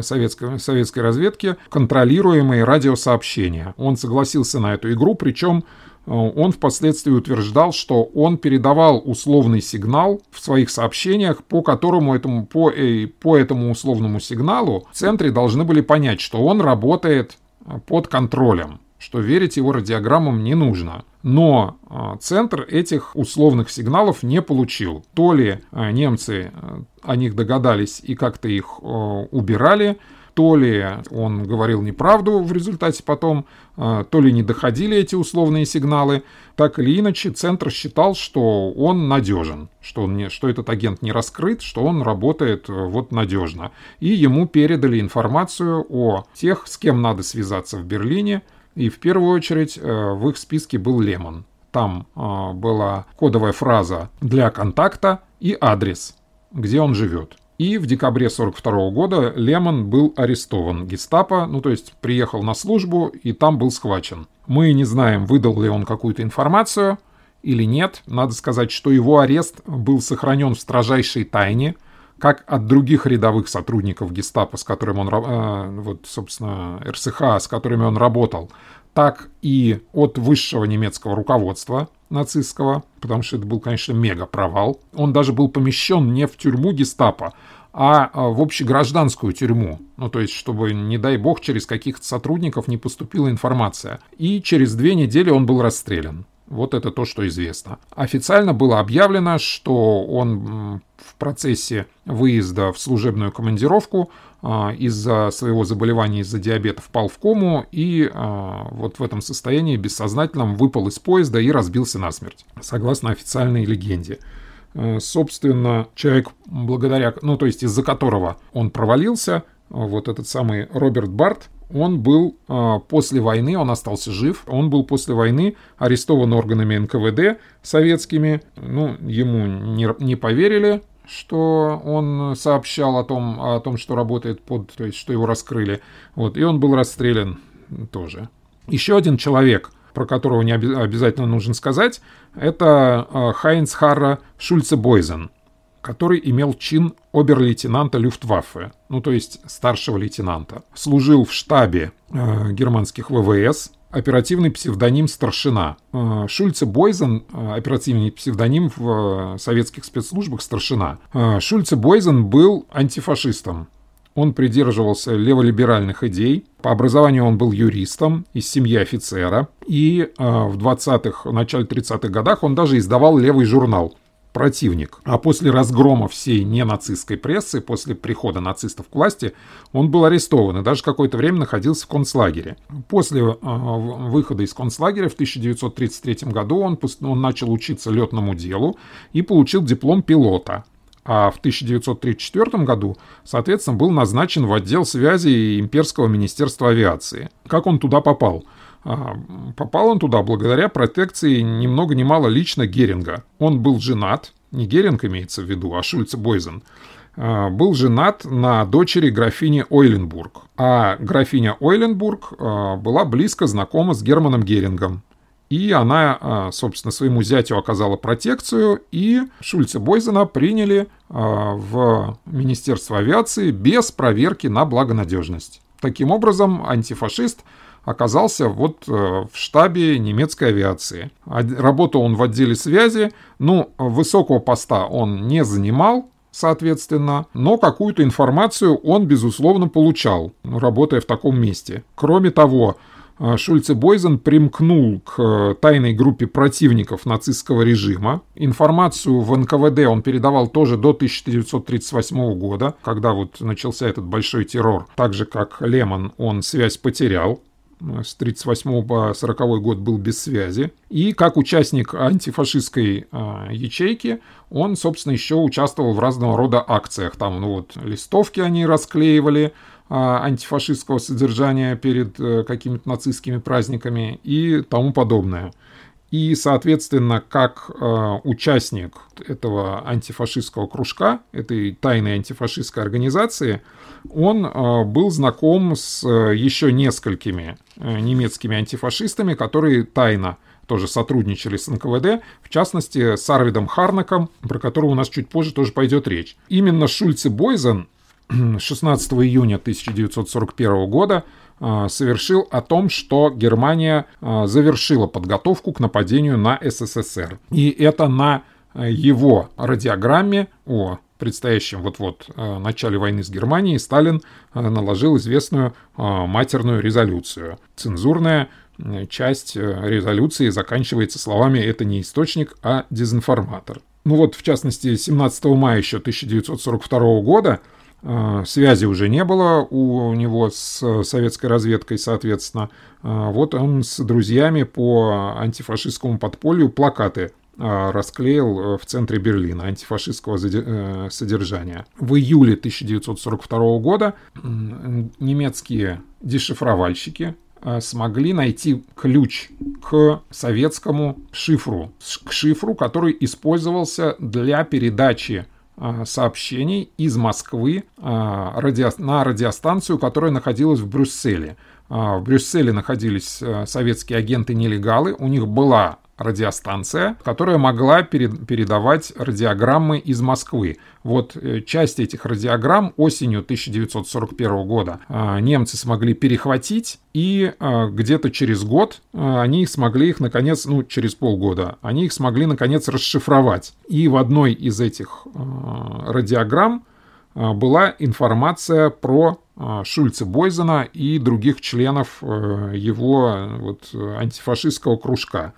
советской, советской разведки, контролируемые радиосообщения. Он согласился на эту игру, причем он впоследствии утверждал, что он передавал условный сигнал в своих сообщениях, по которому этому, по, э, по этому условному сигналу в центре должны были понять, что он работает под контролем, что верить его радиограммам не нужно. Но э, центр этих условных сигналов не получил. То ли э, немцы э, о них догадались и как-то их убирали, то ли он говорил неправду в результате потом, то ли не доходили эти условные сигналы. Так или иначе, Центр считал, что он надежен, что, он не, что этот агент не раскрыт, что он работает вот надежно. И ему передали информацию о тех, с кем надо связаться в Берлине – и в первую очередь э, в их списке был Лемон. Там э, была кодовая фраза для контакта и адрес, где он живет. И в декабре 1942 года Лемон был арестован гестапо, ну то есть приехал на службу и там был схвачен. Мы не знаем, выдал ли он какую-то информацию или нет. Надо сказать, что его арест был сохранен в строжайшей тайне – как от других рядовых сотрудников гестапо, с которыми он, э, вот, собственно, РСХ, с которыми он работал, так и от высшего немецкого руководства нацистского, потому что это был, конечно, мега провал. Он даже был помещен не в тюрьму гестапо, а, а в общегражданскую тюрьму. Ну, то есть, чтобы, не дай бог, через каких-то сотрудников не поступила информация. И через две недели он был расстрелян. Вот это то, что известно. Официально было объявлено, что он в процессе выезда в служебную командировку а, из-за своего заболевания, из-за диабета впал в кому и а, вот в этом состоянии бессознательном выпал из поезда и разбился насмерть, согласно официальной легенде. А, собственно, человек, благодаря, ну то есть из-за которого он провалился, вот этот самый Роберт Барт, он был э, после войны, он остался жив, он был после войны арестован органами НКВД советскими, ну, ему не, не поверили, что он сообщал о том, о том, что работает под, то есть, что его раскрыли, вот, и он был расстрелян тоже. Еще один человек, про которого не обязательно нужно сказать, это э, Хайнц Харра Шульце Бойзен – который имел чин обер-лейтенанта Люфтваффе, ну то есть старшего лейтенанта. Служил в штабе э, германских ВВС, оперативный псевдоним «Старшина». Э, Шульце Бойзен, э, оперативный псевдоним в э, советских спецслужбах «Старшина». Шульце Бойзен был антифашистом. Он придерживался леволиберальных идей. По образованию он был юристом из семьи офицера. И в 20-х, начале 30-х годах он даже издавал левый журнал противник. А после разгрома всей ненацистской прессы, после прихода нацистов к власти, он был арестован и даже какое-то время находился в концлагере. После э, выхода из концлагеря в 1933 году он, он начал учиться летному делу и получил диплом пилота. А в 1934 году, соответственно, был назначен в отдел связи Имперского министерства авиации. Как он туда попал? А, попал он туда благодаря протекции ни много ни мало лично Геринга. Он был женат, не Геринг имеется в виду, а Шульце Бойзен, а, был женат на дочери графини Ойленбург. А графиня Ойленбург а, была близко знакома с Германом Герингом. И она, собственно, своему зятю оказала протекцию, и Шульца Бойзена приняли в Министерство авиации без проверки на благонадежность. Таким образом, антифашист оказался вот э, в штабе немецкой авиации. Работал он в отделе связи, ну, высокого поста он не занимал, соответственно, но какую-то информацию он, безусловно, получал, работая в таком месте. Кроме того, э, Шульце Бойзен примкнул к э, тайной группе противников нацистского режима. Информацию в НКВД он передавал тоже до 1938 года, когда вот начался этот большой террор. Так же, как Лемон, он связь потерял с 38 по 40 год был без связи. И как участник антифашистской э, ячейки, он, собственно, еще участвовал в разного рода акциях. Там, ну вот, листовки они расклеивали, э, антифашистского содержания перед э, какими-то нацистскими праздниками и тому подобное. И, соответственно, как э, участник этого антифашистского кружка, этой тайной антифашистской организации, он э, был знаком с э, еще несколькими э, немецкими антифашистами, которые тайно тоже сотрудничали с НКВД, в частности, с Арвидом Харнаком, про которого у нас чуть позже тоже пойдет речь. Именно Шульце Бойзен 16 июня 1941 года совершил о том, что Германия завершила подготовку к нападению на СССР. И это на его радиограмме о предстоящем вот-вот начале войны с Германией Сталин наложил известную матерную резолюцию. Цензурная часть резолюции заканчивается словами «это не источник, а дезинформатор». Ну вот, в частности, 17 мая еще 1942 года э, связи уже не было у него с советской разведкой, соответственно. Э, вот он с друзьями по антифашистскому подполью плакаты э, расклеил в центре Берлина антифашистского содержания. В июле 1942 года немецкие дешифровальщики Э, смогли найти ключ к советскому шифру, к шифру, который использовался для передачи э, сообщений из Москвы э, на радиостанцию, которая находилась в Брюсселе. В Брюсселе находились советские агенты-нелегалы, у них была радиостанция, которая могла перед, передавать радиограммы из Москвы. Вот э, часть этих радиограмм осенью 1941 года э, немцы смогли перехватить, и э, где-то через год они смогли их, наконец, ну, через полгода, они их смогли, наконец, расшифровать. И в одной из этих радиограмм была информация про Шульца Бойзена и других членов его вот, антифашистского кружка.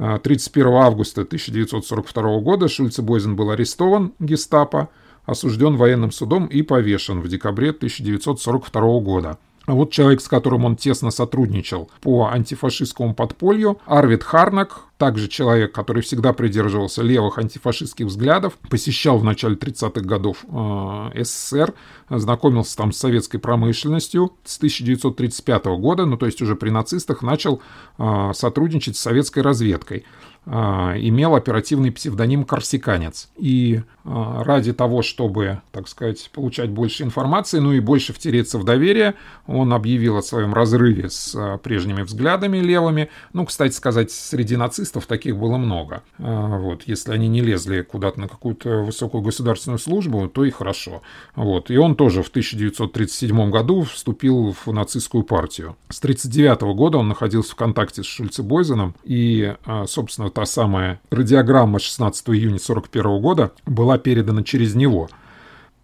31 августа 1942 года Шульце Бойзен был арестован гестапо, осужден военным судом и повешен в декабре 1942 года. А вот человек, с которым он тесно сотрудничал по антифашистскому подполью, Арвид Харнак, также человек, который всегда придерживался левых антифашистских взглядов, посещал в начале 30-х годов э, СССР, знакомился там с советской промышленностью с 1935 года, ну то есть уже при нацистах начал э, сотрудничать с советской разведкой. А, имел оперативный псевдоним «Корсиканец». И а, ради того, чтобы, так сказать, получать больше информации, ну и больше втереться в доверие, он объявил о своем разрыве с а, прежними взглядами левыми. Ну, кстати сказать, среди нацистов таких было много. Вот, если они не лезли куда-то на какую-то высокую государственную службу, то и хорошо. Вот, и он тоже в 1937 году вступил в нацистскую партию. С 1939 года он находился в контакте с Шульцебойзеном, и, собственно, та самая радиограмма 16 июня 1941 года была передана через него.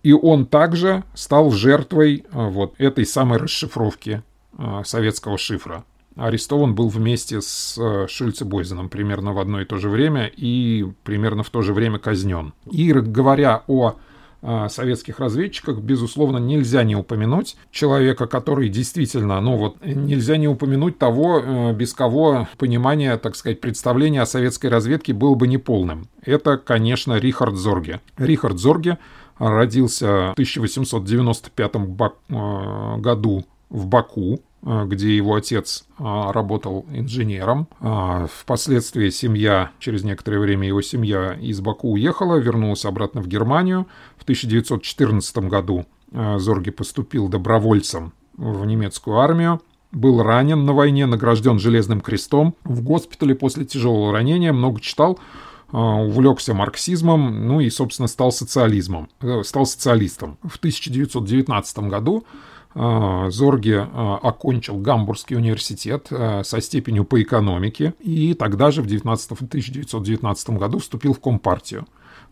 И он также стал жертвой а, вот этой самой расшифровки а, советского шифра. Арестован был вместе с а, Шульце Бойзеном примерно в одно и то же время и примерно в то же время казнен. И говоря о советских разведчиках, безусловно, нельзя не упомянуть человека, который действительно, ну вот, нельзя не упомянуть того, э, без кого понимание, так сказать, представления о советской разведке было бы неполным. Это, конечно, Рихард Зорге. Рихард Зорге родился в 1895 э, году в Баку, э, где его отец а, работал инженером. А, впоследствии семья, через некоторое время его семья из Баку уехала, вернулась обратно в Германию. В 1914 году а, Зорги поступил добровольцем в немецкую армию. Был ранен на войне, награжден Железным крестом. В госпитале после тяжелого ранения много читал, увлекся марксизмом, ну и, собственно, стал социализмом, э, стал социалистом. В 1919 году а, Зорге а, окончил Гамбургский университет а, со степенью по экономике и тогда же в 19, 1919 году вступил в Компартию,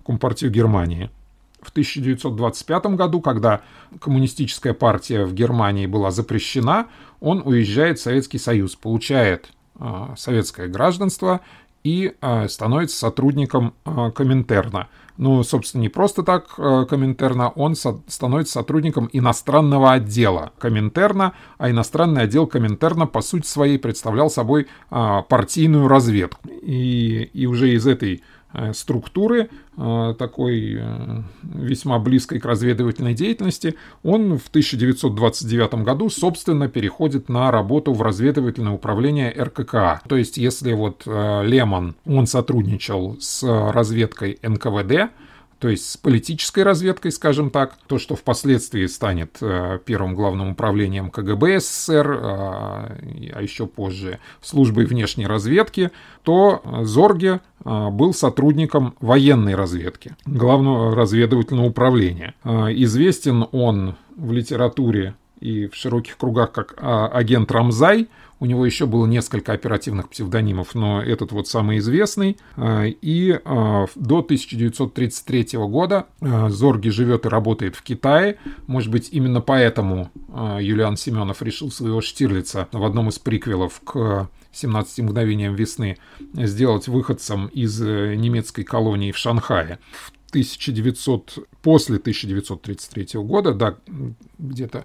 Компартию Германии. В 1925 году, когда коммунистическая партия в Германии была запрещена, он уезжает в Советский Союз, получает советское гражданство и становится сотрудником Коминтерна – ну, собственно, не просто так э, Коминтерна, он со- становится сотрудником иностранного отдела Коминтерна, а иностранный отдел Коминтерна, по сути своей, представлял собой а, партийную разведку. И, и уже из этой структуры, э, такой э, весьма близкой к разведывательной деятельности, он в 1929 году, собственно, переходит на работу в разведывательное управление РККА. То есть, если вот Лемон, он сотрудничал с разведкой НКВД, то есть с политической разведкой, скажем так, то, что впоследствии станет э, первым главным управлением КГБ СССР, э, а еще позже службой внешней разведки, то Зорге э, был сотрудником военной разведки, главного разведывательного управления. Известен он в литературе и в широких кругах как а, агент Рамзай. У него еще было несколько оперативных псевдонимов, но этот вот самый известный. А, и а, до 1933 года Зорги живет и работает в Китае. Может быть, именно поэтому Юлиан Семенов решил своего Штирлица в одном из приквелов к 17 мгновениям весны сделать выходцем из э, немецкой колонии в Шанхае. В 1900, после 1933 года, да, где-то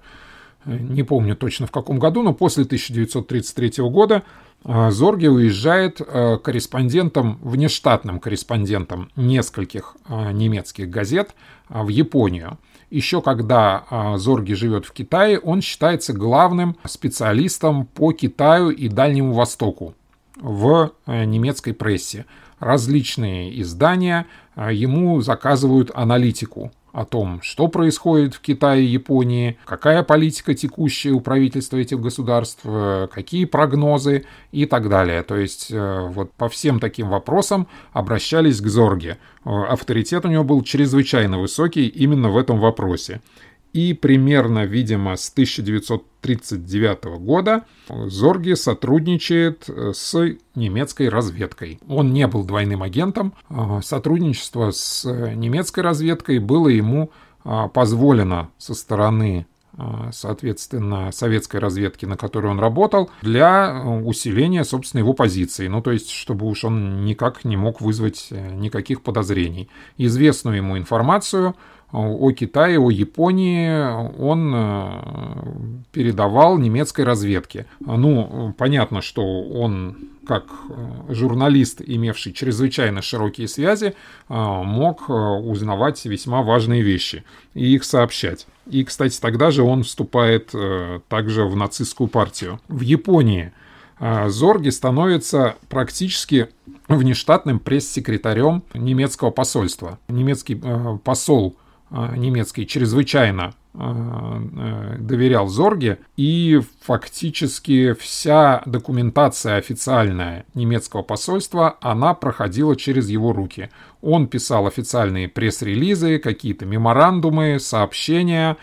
не помню точно в каком году, но после 1933 года э, Зорге уезжает э, корреспондентом, внештатным корреспондентом нескольких э, немецких газет в Японию. Еще когда Зорги живет в Китае, он считается главным специалистом по Китаю и Дальнему Востоку в немецкой прессе. Различные издания ему заказывают аналитику о том, что происходит в Китае и Японии, какая политика текущая у правительства этих государств, э, какие прогнозы и так далее. То есть э, вот по всем таким вопросам обращались к Зорге. Э, авторитет у него был чрезвычайно высокий именно в этом вопросе. И примерно, видимо, с 1939 года Зорги сотрудничает э, с немецкой разведкой. Он не был двойным агентом. А сотрудничество с немецкой разведкой было ему позволено со стороны соответственно, советской разведки, на которой он работал, для э, усиления, собственно, его позиции. Ну, то есть, чтобы уж он никак не мог вызвать э, никаких подозрений. Известную ему информацию о Китае, о Японии он э, передавал немецкой разведке. Ну, понятно, что он как э, журналист, имевший чрезвычайно широкие связи, э, мог узнавать весьма важные вещи и их сообщать. И, кстати, тогда же он вступает также в нацистскую партию. В Японии Зорги становится практически внештатным пресс-секретарем немецкого посольства. Немецкий посол немецкий чрезвычайно а, э, доверял Зорге, и фактически вся документация официальная немецкого посольства, она проходила через его руки. Он писал официальные пресс-релизы, какие-то меморандумы, сообщения,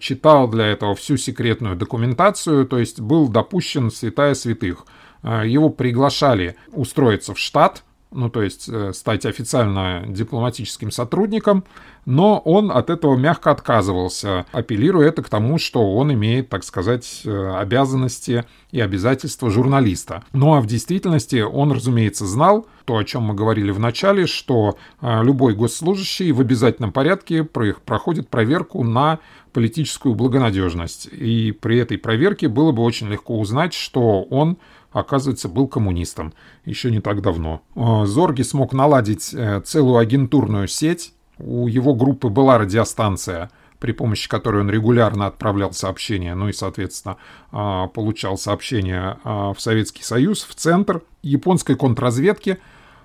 читал для этого всю секретную документацию, то есть был допущен святая святых. Его приглашали устроиться в штат – ну то есть э, стать официально дипломатическим сотрудником, но он от этого мягко отказывался, апеллируя это к тому, что он имеет, так сказать, э, обязанности и обязательства журналиста. Ну а в действительности он, разумеется, знал то, о чем мы говорили в начале, что э, любой госслужащий в обязательном порядке проходит проверку на политическую благонадежность. И при этой проверке было бы очень легко узнать, что он оказывается, был коммунистом еще не так давно. Э, Зорги смог наладить целую агентурную сеть. У его группы была радиостанция, при помощи которой он регулярно отправлял сообщения, ну и, соответственно, э, получал сообщения в Советский Союз, в центр японской контрразведки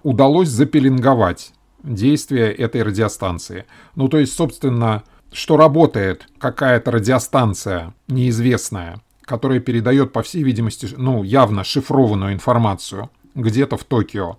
удалось запеленговать действия этой радиостанции. Ну, то есть, собственно, что работает какая-то радиостанция неизвестная, которая передает, по всей видимости, ну, явно шифрованную информацию где-то в Токио.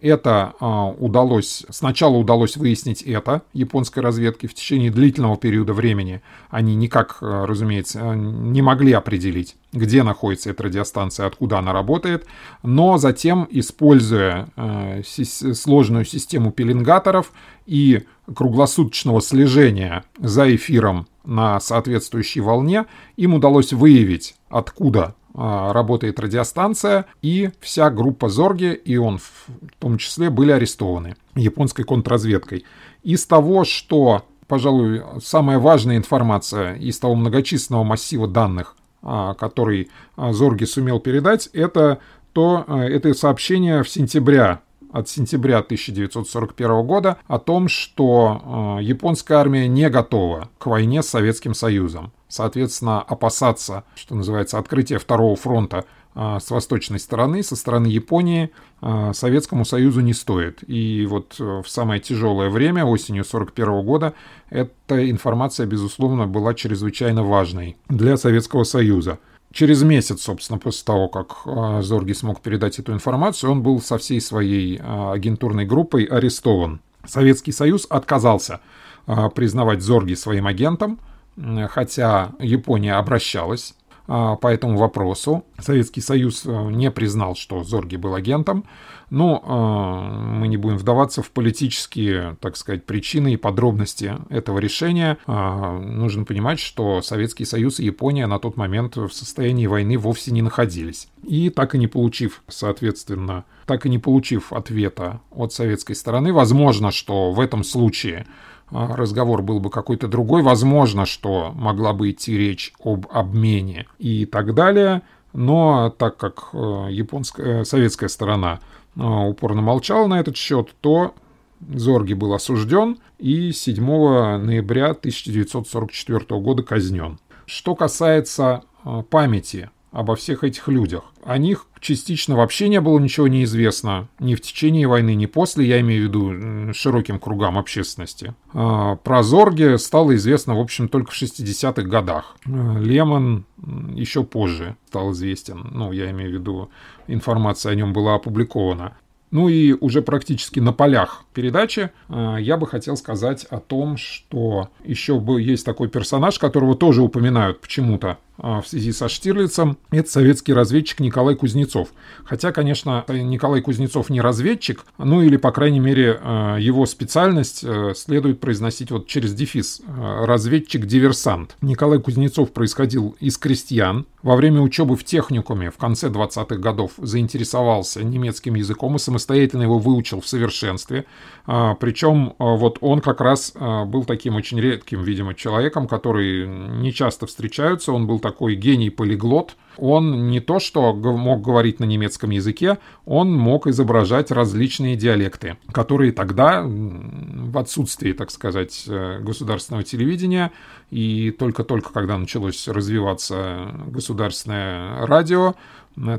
Это э, удалось, сначала удалось выяснить это японской разведке в течение длительного периода времени. Они никак, э, разумеется, не могли определить, где находится эта радиостанция, откуда она работает, но затем, используя э, сложную систему пеленгаторов и круглосуточного слежения за эфиром на соответствующей волне, им удалось выявить, откуда а, работает радиостанция, и вся группа Зорги, и он в том числе, были арестованы японской контрразведкой. Из того, что, пожалуй, самая важная информация из того многочисленного массива данных, а, который а, Зорги сумел передать, это то это сообщение в сентябре от сентября 1941 года о том, что э, японская армия не готова к войне с Советским Союзом. Соответственно, опасаться, что называется, открытия второго фронта а, с восточной стороны, со стороны Японии, а, Советскому Союзу не стоит. И вот э, в самое тяжелое время, осенью 1941 года, эта информация, безусловно, была чрезвычайно важной для Советского Союза. Через месяц, собственно, после того, как а, Зорги смог передать эту информацию, он был со всей своей агентурной группой арестован. Советский Союз отказался признавать Зорги своим агентом, хотя Япония обращалась а, по этому вопросу. Советский Союз э, не признал, что Зорги был агентом, но э, мы не будем вдаваться в политические, так сказать, причины и подробности этого решения. А, нужно понимать, что Советский Союз и Япония на тот момент в состоянии войны вовсе не находились. И так и не получив, соответственно, так и не получив ответа от советской стороны, возможно, что в этом случае а, разговор был бы какой-то другой, возможно, что могла бы идти речь об обмене и так далее, но так как э, японская, э, советская сторона э, упорно молчала на этот счет, то Зорги был осужден и 7 ноября 1944 года казнен. Что касается памяти обо всех этих людях. О них частично вообще не было ничего неизвестно. Ни в течение войны, ни после, я имею в виду широким кругам общественности. А, про Зорге стало известно, в общем, только в 60-х годах. А, Лемон еще позже стал известен. Ну, я имею в виду, информация о нем была опубликована. Ну и уже практически на полях передачи а, я бы хотел сказать о том, что еще есть такой персонаж, которого тоже упоминают почему-то в связи со Штирлицем, это советский разведчик Николай Кузнецов. Хотя, конечно, Николай Кузнецов не разведчик, ну или, по крайней мере, а, его специальность э, следует произносить вот через дефис а, «разведчик-диверсант». Николай Кузнецов происходил из крестьян. Во время учебы в техникуме в конце 20-х годов заинтересовался немецким языком и самостоятельно его выучил в совершенстве. Причем вот он как раз был таким очень редким, видимо, человеком, который не часто встречаются. Он был такой гений-полиглот, он не то что мог говорить на немецком языке, он мог изображать различные диалекты, которые тогда, в отсутствии, так сказать, э, государственного телевидения, и только-только когда началось развиваться государственное радио,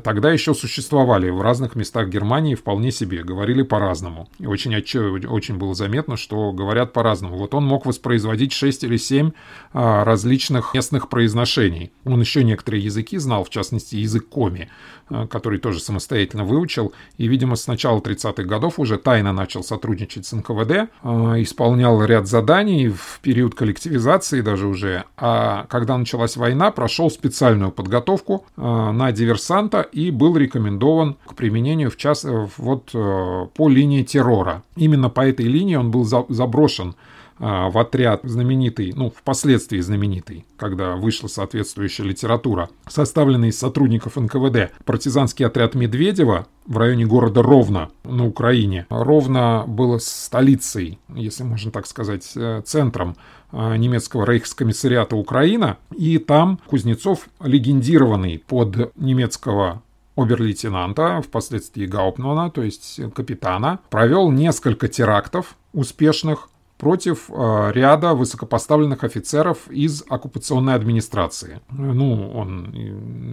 тогда еще существовали в разных местах Германии вполне себе, говорили по-разному. И очень, очень было заметно, что говорят по-разному. Вот он мог воспроизводить 6 или 7 а, различных местных произношений. Он еще некоторые языки знал, в частности язык коми, а, который тоже самостоятельно выучил. И, видимо, с начала 30-х годов уже тайно начал сотрудничать с НКВД, а, исполнял ряд заданий в период коллективизации даже уже. А когда началась война, прошел специальную подготовку а, на диверсант варианта и был рекомендован к применению в час, вот, э, по линии террора. Именно по этой линии он был заброшен э, в отряд знаменитый, ну, впоследствии знаменитый, когда вышла соответствующая литература, составленный из сотрудников НКВД. Партизанский отряд Медведева в районе города Ровно на Украине. Ровно было столицей, если можно так сказать, э, центром немецкого рейхскомиссариата Украина, и там Кузнецов, легендированный под немецкого обер-лейтенанта, впоследствии Гауптмана, то есть капитана, провел несколько терактов успешных против э, ряда высокопоставленных офицеров из оккупационной администрации. Ну, он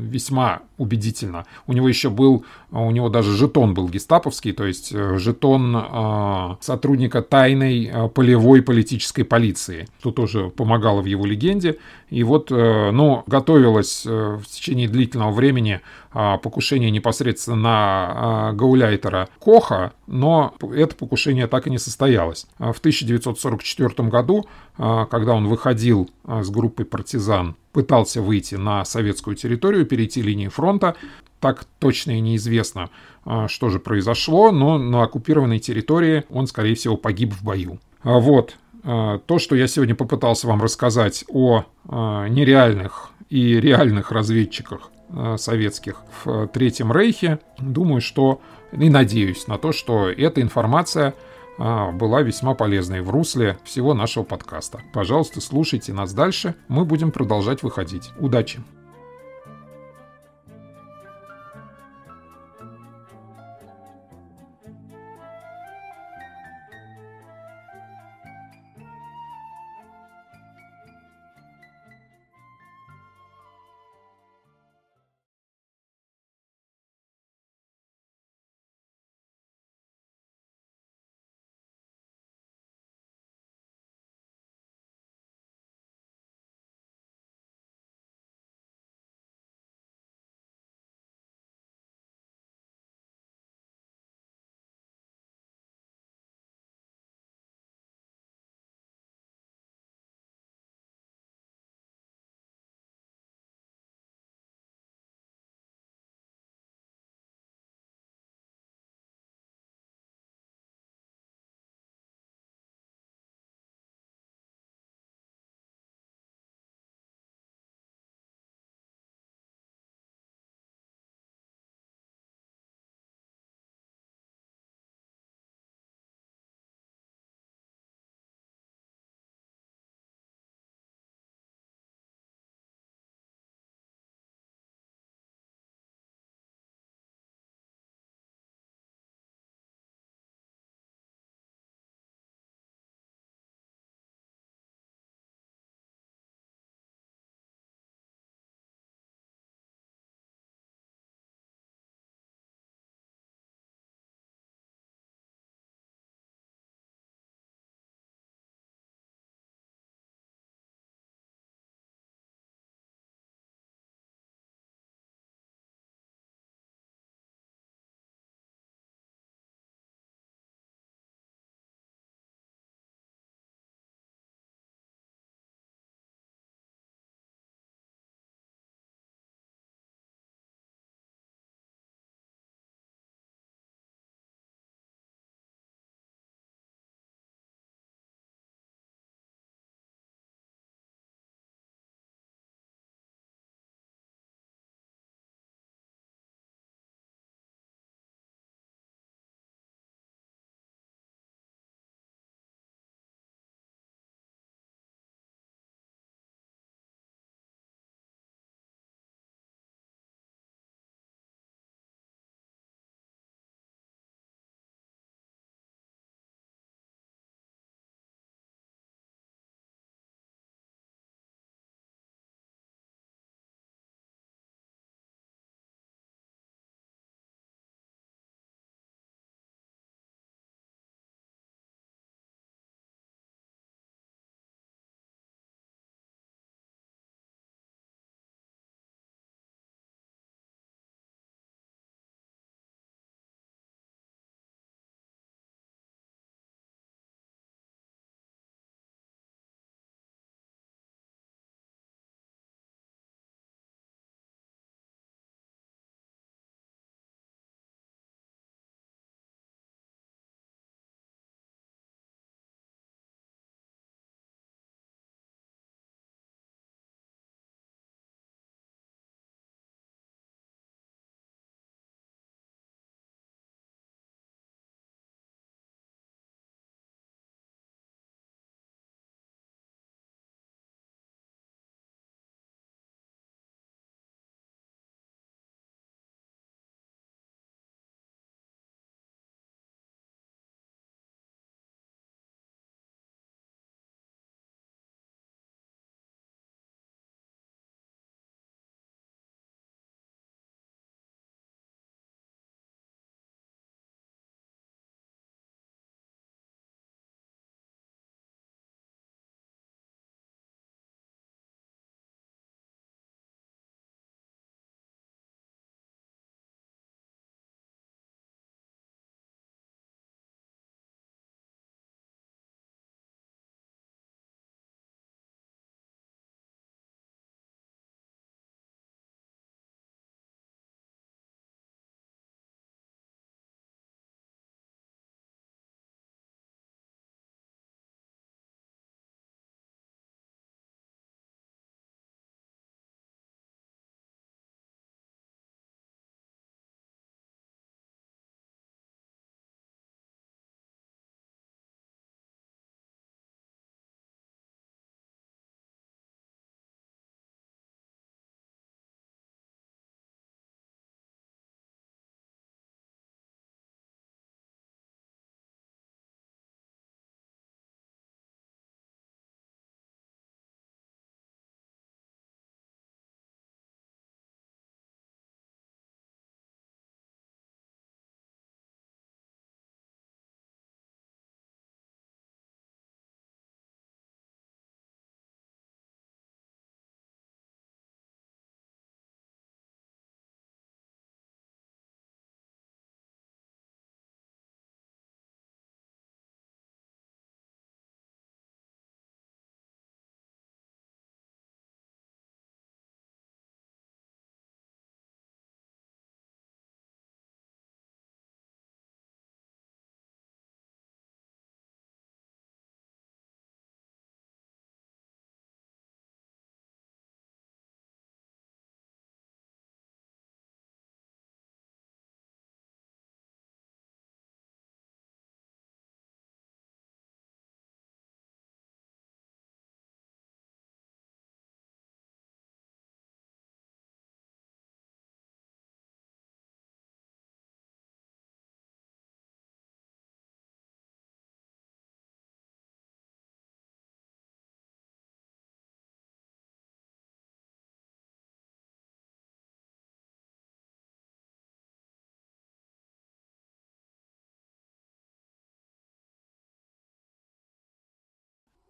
весьма убедительно. У него еще был, у него даже жетон был гестаповский, то есть э, жетон э, сотрудника тайной э, полевой политической полиции, что тоже помогало в его легенде. И вот, э, ну, готовилось э, в течение длительного времени покушение непосредственно на гауляйтера Коха, но это покушение так и не состоялось. В 1944 году, когда он выходил с группой партизан, пытался выйти на советскую территорию, перейти линии фронта, так точно и неизвестно, что же произошло, но на оккупированной территории он, скорее всего, погиб в бою. Вот, то, что я сегодня попытался вам рассказать о нереальных и реальных разведчиках советских в Третьем Рейхе. Думаю, что и надеюсь на то, что эта информация была весьма полезной в русле всего нашего подкаста. Пожалуйста, слушайте нас дальше. Мы будем продолжать выходить. Удачи!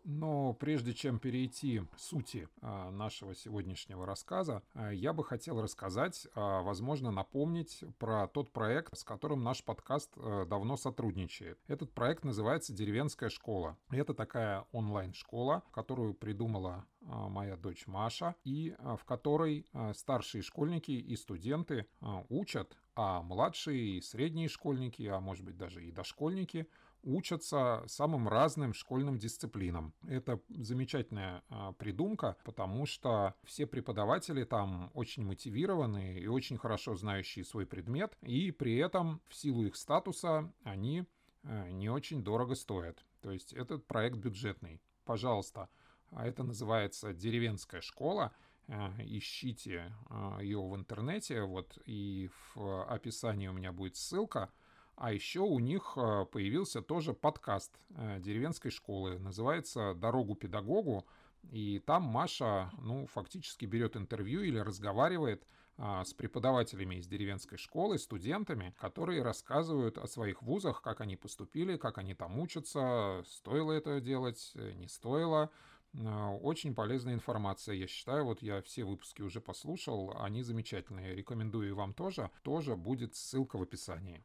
Но прежде чем перейти к сути а, нашего сегодняшнего рассказа, а, я бы хотел рассказать, а, возможно, напомнить про тот проект, с которым наш подкаст давно сотрудничает. Этот проект называется «Деревенская школа». Это такая онлайн-школа, которую придумала моя дочь Маша, и в которой старшие школьники и студенты учат а младшие и средние школьники, а может быть даже и дошкольники, учатся самым разным школьным дисциплинам. Это замечательная а, придумка, потому что все преподаватели там очень мотивированные и очень хорошо знающие свой предмет, и при этом в силу их статуса они а, не очень дорого стоят. То есть этот проект бюджетный. Пожалуйста, а это называется «Деревенская школа», Э, ищите э, ее в интернете, вот и в описании у меня будет ссылка. А еще у них э, появился тоже подкаст деревенской школы, называется «Дорогу педагогу», и там Маша, ну, фактически берет интервью или разговаривает а, с преподавателями из деревенской школы, студентами, которые рассказывают о своих вузах, как они поступили, как они там учатся, стоило это делать, не стоило, Э, очень полезная информация, я считаю. Вот я все выпуски уже послушал, они замечательные. Рекомендую и вам тоже. Тоже будет ссылка в описании.